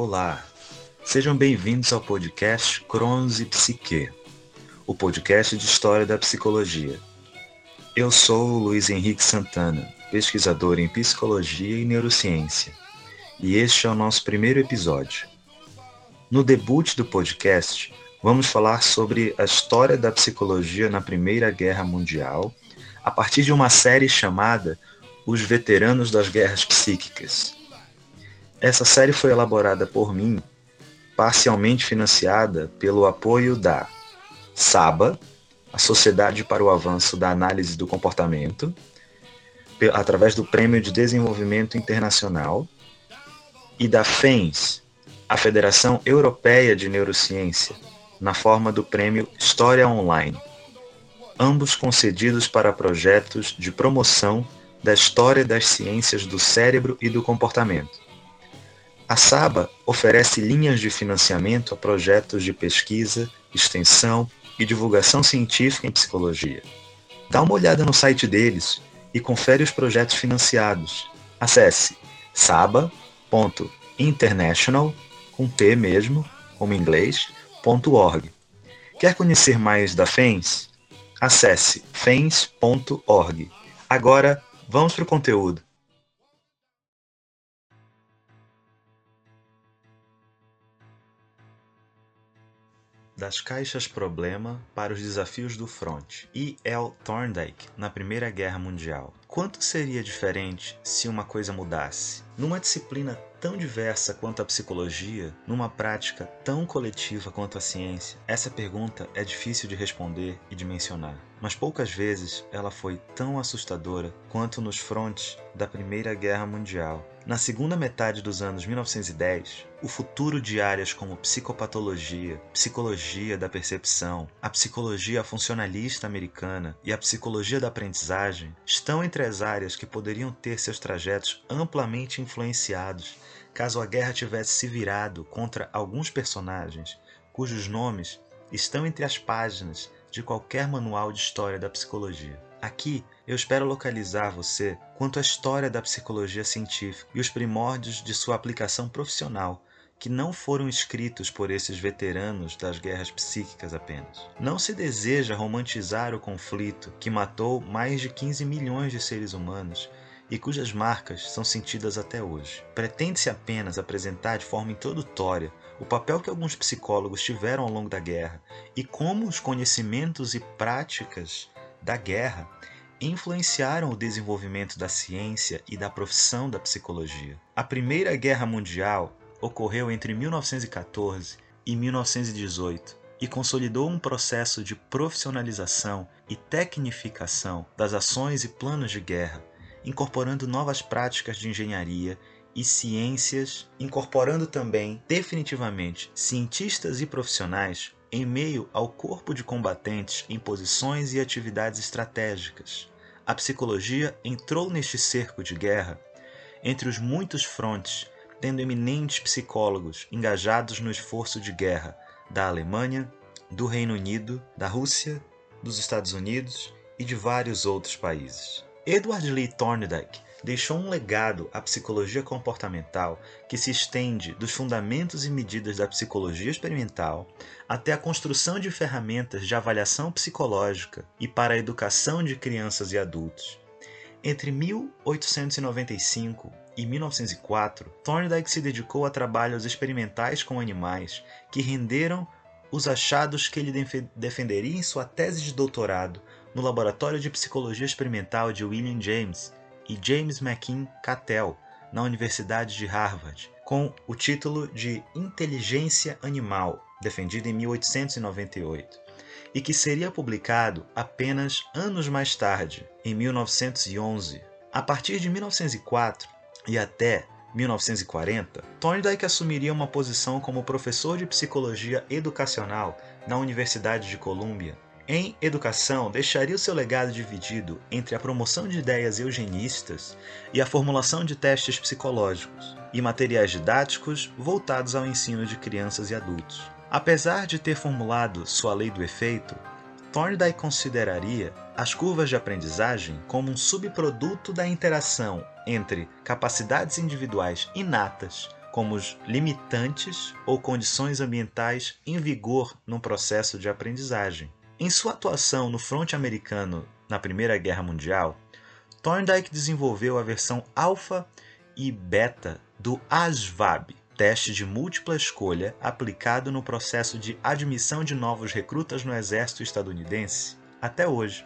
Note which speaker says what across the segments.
Speaker 1: Olá, sejam bem-vindos ao podcast Cronos e Psique, o podcast de história da psicologia. Eu sou o Luiz Henrique Santana, pesquisador em psicologia e neurociência, e este é o nosso primeiro episódio. No debut do podcast, vamos falar sobre a história da psicologia na Primeira Guerra Mundial, a partir de uma série chamada Os Veteranos das Guerras Psíquicas. Essa série foi elaborada por mim, parcialmente financiada pelo apoio da SABA, a Sociedade para o Avanço da Análise do Comportamento, através do Prêmio de Desenvolvimento Internacional, e da FENS, a Federação Europeia de Neurociência, na forma do prêmio História Online, ambos concedidos para projetos de promoção da história das ciências do cérebro e do comportamento. A SABA oferece linhas de financiamento a projetos de pesquisa, extensão e divulgação científica em psicologia. Dá uma olhada no site deles e confere os projetos financiados. Acesse saba.international com T mesmo, como em inglês, .org. Quer conhecer mais da FENS? Acesse fens.org. Agora, vamos para o conteúdo. Das caixas problema para os desafios do front. E. L. Thorndike, na Primeira Guerra Mundial. Quanto seria diferente se uma coisa mudasse? Numa disciplina tão diversa quanto a psicologia, numa prática tão coletiva quanto a ciência, essa pergunta é difícil de responder e de mencionar. Mas poucas vezes ela foi tão assustadora quanto nos frontes da Primeira Guerra Mundial. Na segunda metade dos anos 1910, o futuro de áreas como psicopatologia, psicologia da percepção, a psicologia funcionalista americana e a psicologia da aprendizagem estão entre as áreas que poderiam ter seus trajetos amplamente influenciados caso a guerra tivesse se virado contra alguns personagens cujos nomes estão entre as páginas de qualquer manual de história da psicologia. Aqui eu espero localizar você quanto à história da psicologia científica e os primórdios de sua aplicação profissional, que não foram escritos por esses veteranos das guerras psíquicas apenas. Não se deseja romantizar o conflito que matou mais de 15 milhões de seres humanos e cujas marcas são sentidas até hoje. Pretende-se apenas apresentar de forma introdutória o papel que alguns psicólogos tiveram ao longo da guerra e como os conhecimentos e práticas da guerra influenciaram o desenvolvimento da ciência e da profissão da psicologia. A Primeira Guerra Mundial ocorreu entre 1914 e 1918 e consolidou um processo de profissionalização e tecnificação das ações e planos de guerra, incorporando novas práticas de engenharia e ciências, incorporando também definitivamente cientistas e profissionais em meio ao corpo de combatentes em posições e atividades estratégicas. A psicologia entrou neste cerco de guerra entre os muitos frontes, tendo eminentes psicólogos engajados no esforço de guerra da Alemanha, do Reino Unido, da Rússia, dos Estados Unidos e de vários outros países. Edward Lee Thorndike deixou um legado à psicologia comportamental que se estende dos fundamentos e medidas da psicologia experimental até a construção de ferramentas de avaliação psicológica e para a educação de crianças e adultos. Entre 1895 e 1904, Thorndike se dedicou a trabalhos experimentais com animais que renderam os achados que ele defenderia em sua tese de doutorado no Laboratório de Psicologia Experimental de William James e James McKean Cattell, na Universidade de Harvard, com o título de Inteligência Animal, defendido em 1898, e que seria publicado apenas anos mais tarde, em 1911. A partir de 1904 e até 1940, Thorndike assumiria uma posição como professor de psicologia educacional na Universidade de Columbia em educação, deixaria o seu legado dividido entre a promoção de ideias eugenistas e a formulação de testes psicológicos e materiais didáticos voltados ao ensino de crianças e adultos. Apesar de ter formulado sua lei do efeito, Thorndike consideraria as curvas de aprendizagem como um subproduto da interação entre capacidades individuais inatas como os limitantes ou condições ambientais em vigor no processo de aprendizagem. Em sua atuação no fronte americano na Primeira Guerra Mundial, Thorndike desenvolveu a versão alfa e beta do ASVAB, teste de múltipla escolha aplicado no processo de admissão de novos recrutas no exército estadunidense até hoje.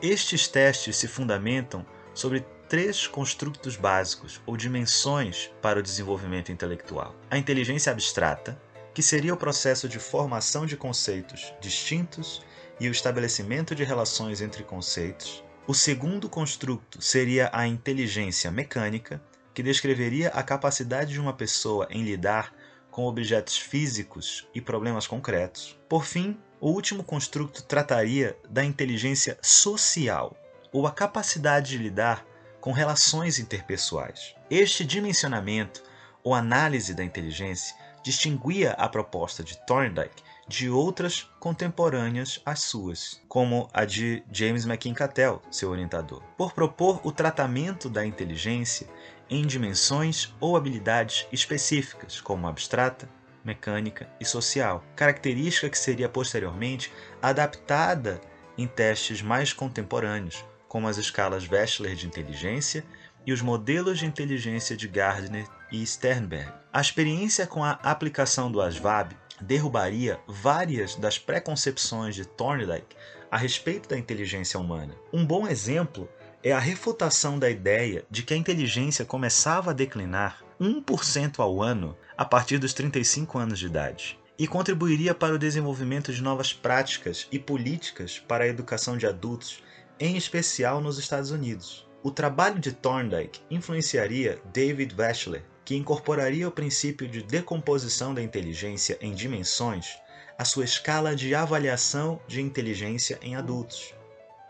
Speaker 1: Estes testes se fundamentam sobre três construtos básicos ou dimensões para o desenvolvimento intelectual: a inteligência abstrata, que seria o processo de formação de conceitos distintos e o estabelecimento de relações entre conceitos. O segundo construto seria a inteligência mecânica, que descreveria a capacidade de uma pessoa em lidar com objetos físicos e problemas concretos. Por fim, o último construto trataria da inteligência social, ou a capacidade de lidar com relações interpessoais. Este dimensionamento ou análise da inteligência distinguia a proposta de Thorndike de outras contemporâneas às suas, como a de James McKim Cattell, seu orientador, por propor o tratamento da inteligência em dimensões ou habilidades específicas, como abstrata, mecânica e social, característica que seria posteriormente adaptada em testes mais contemporâneos, como as escalas Wechsler de inteligência e os modelos de inteligência de Gardner e Sternberg. A experiência com a aplicação do ASVAB derrubaria várias das preconcepções de Thorndike a respeito da inteligência humana. Um bom exemplo é a refutação da ideia de que a inteligência começava a declinar 1% ao ano a partir dos 35 anos de idade e contribuiria para o desenvolvimento de novas práticas e políticas para a educação de adultos em especial nos Estados Unidos. O trabalho de Thorndike influenciaria David Wechsler, que incorporaria o princípio de decomposição da inteligência em dimensões à sua escala de avaliação de inteligência em adultos.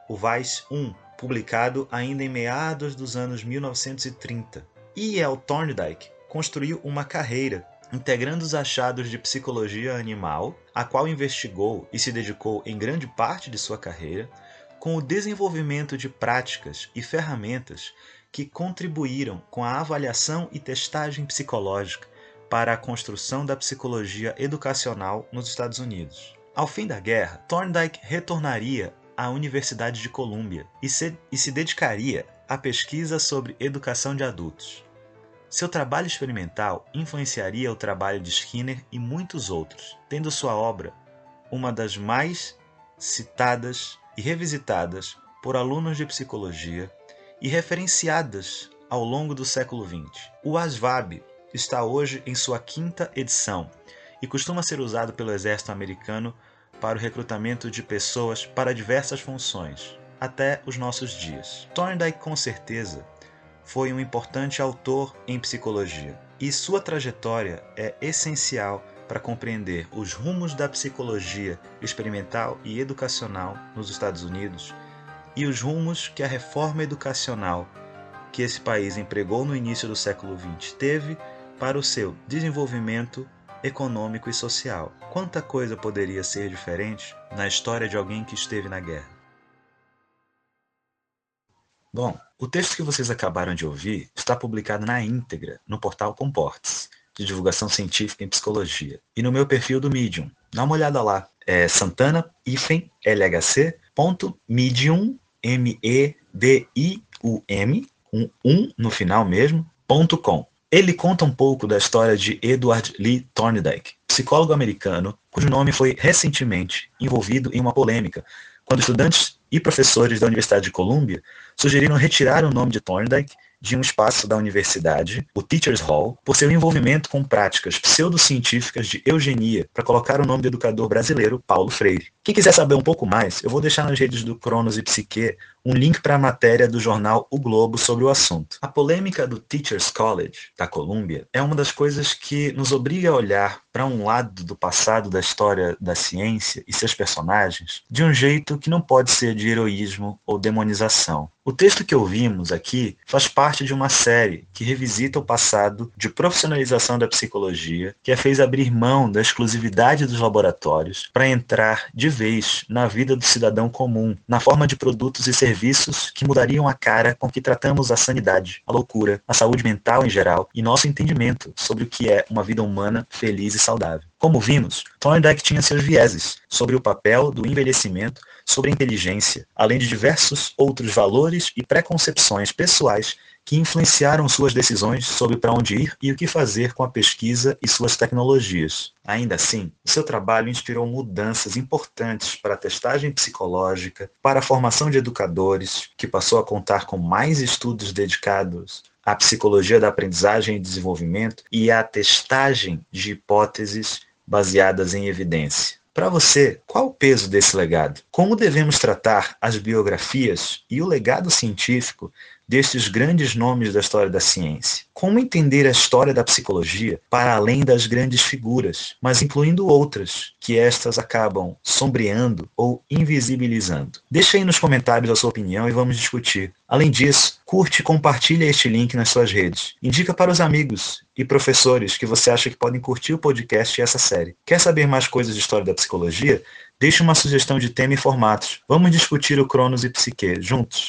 Speaker 1: O Weiss 1, publicado ainda em meados dos anos 1930. E L. Thorndike construiu uma carreira integrando os achados de psicologia animal, a qual investigou e se dedicou em grande parte de sua carreira, com o desenvolvimento de práticas e ferramentas que contribuíram com a avaliação e testagem psicológica para a construção da psicologia educacional nos Estados Unidos. Ao fim da guerra, Thorndike retornaria à Universidade de Columbia e se, e se dedicaria à pesquisa sobre educação de adultos. Seu trabalho experimental influenciaria o trabalho de Skinner e muitos outros, tendo sua obra uma das mais citadas e revisitadas por alunos de psicologia e referenciadas ao longo do século XX. O ASVAB está hoje em sua quinta edição e costuma ser usado pelo exército americano para o recrutamento de pessoas para diversas funções, até os nossos dias. Thorndike, com certeza, foi um importante autor em psicologia e sua trajetória é essencial para compreender os rumos da psicologia experimental e educacional nos Estados Unidos e os rumos que a reforma educacional que esse país empregou no início do século XX teve para o seu desenvolvimento econômico e social. Quanta coisa poderia ser diferente na história de alguém que esteve na guerra? Bom, o texto que vocês acabaram de ouvir está publicado na íntegra no portal Comportes de divulgação científica em psicologia. E no meu perfil do Medium. Dá uma olhada lá. É santana-lhc.medium, M-E-D-I-U-M, um 1 no final mesmo, ponto .com. Ele conta um pouco da história de Edward Lee Thorndike, psicólogo americano, cujo nome foi recentemente envolvido em uma polêmica, quando estudantes e professores da Universidade de Columbia sugeriram retirar o nome de Thorndike de um espaço da universidade, o Teachers Hall, por seu envolvimento com práticas pseudocientíficas de eugenia, para colocar o nome do educador brasileiro Paulo Freire. Quem quiser saber um pouco mais, eu vou deixar nas redes do Cronos e Psique um link para a matéria do jornal O Globo sobre o assunto. A polêmica do Teachers College, da Colômbia, é uma das coisas que nos obriga a olhar para um lado do passado da história da ciência e seus personagens de um jeito que não pode ser de heroísmo ou demonização. O texto que ouvimos aqui faz parte de uma série que revisita o passado de profissionalização da psicologia, que a fez abrir mão da exclusividade dos laboratórios para entrar de vez na vida do cidadão comum, na forma de produtos e serviços
Speaker 2: que mudariam a cara com que tratamos a sanidade, a loucura, a saúde mental em geral e nosso entendimento sobre o que é uma vida humana feliz e saudável. Como vimos, Thorndike tinha seus vieses sobre o papel do envelhecimento sobre a inteligência, além de diversos outros valores e preconcepções pessoais que influenciaram suas decisões sobre para onde ir e o que fazer com a pesquisa e suas tecnologias. Ainda assim, seu trabalho inspirou mudanças importantes para a testagem psicológica, para a formação de educadores, que passou a contar com mais estudos dedicados à psicologia da aprendizagem e desenvolvimento e à testagem de hipóteses baseadas em evidência. Para você, qual o peso desse legado? Como devemos tratar as biografias e o legado científico destes grandes nomes da história da ciência. Como entender a história da psicologia para além das grandes figuras, mas incluindo outras, que estas acabam sombreando ou invisibilizando? Deixe aí nos comentários a sua opinião e vamos discutir. Além disso, curte e compartilha este link nas suas redes. Indica para os amigos e professores que você acha que podem curtir o podcast e essa série. Quer saber mais coisas de história da psicologia? Deixe uma sugestão de tema e formatos. Vamos discutir o Cronos e Psique juntos.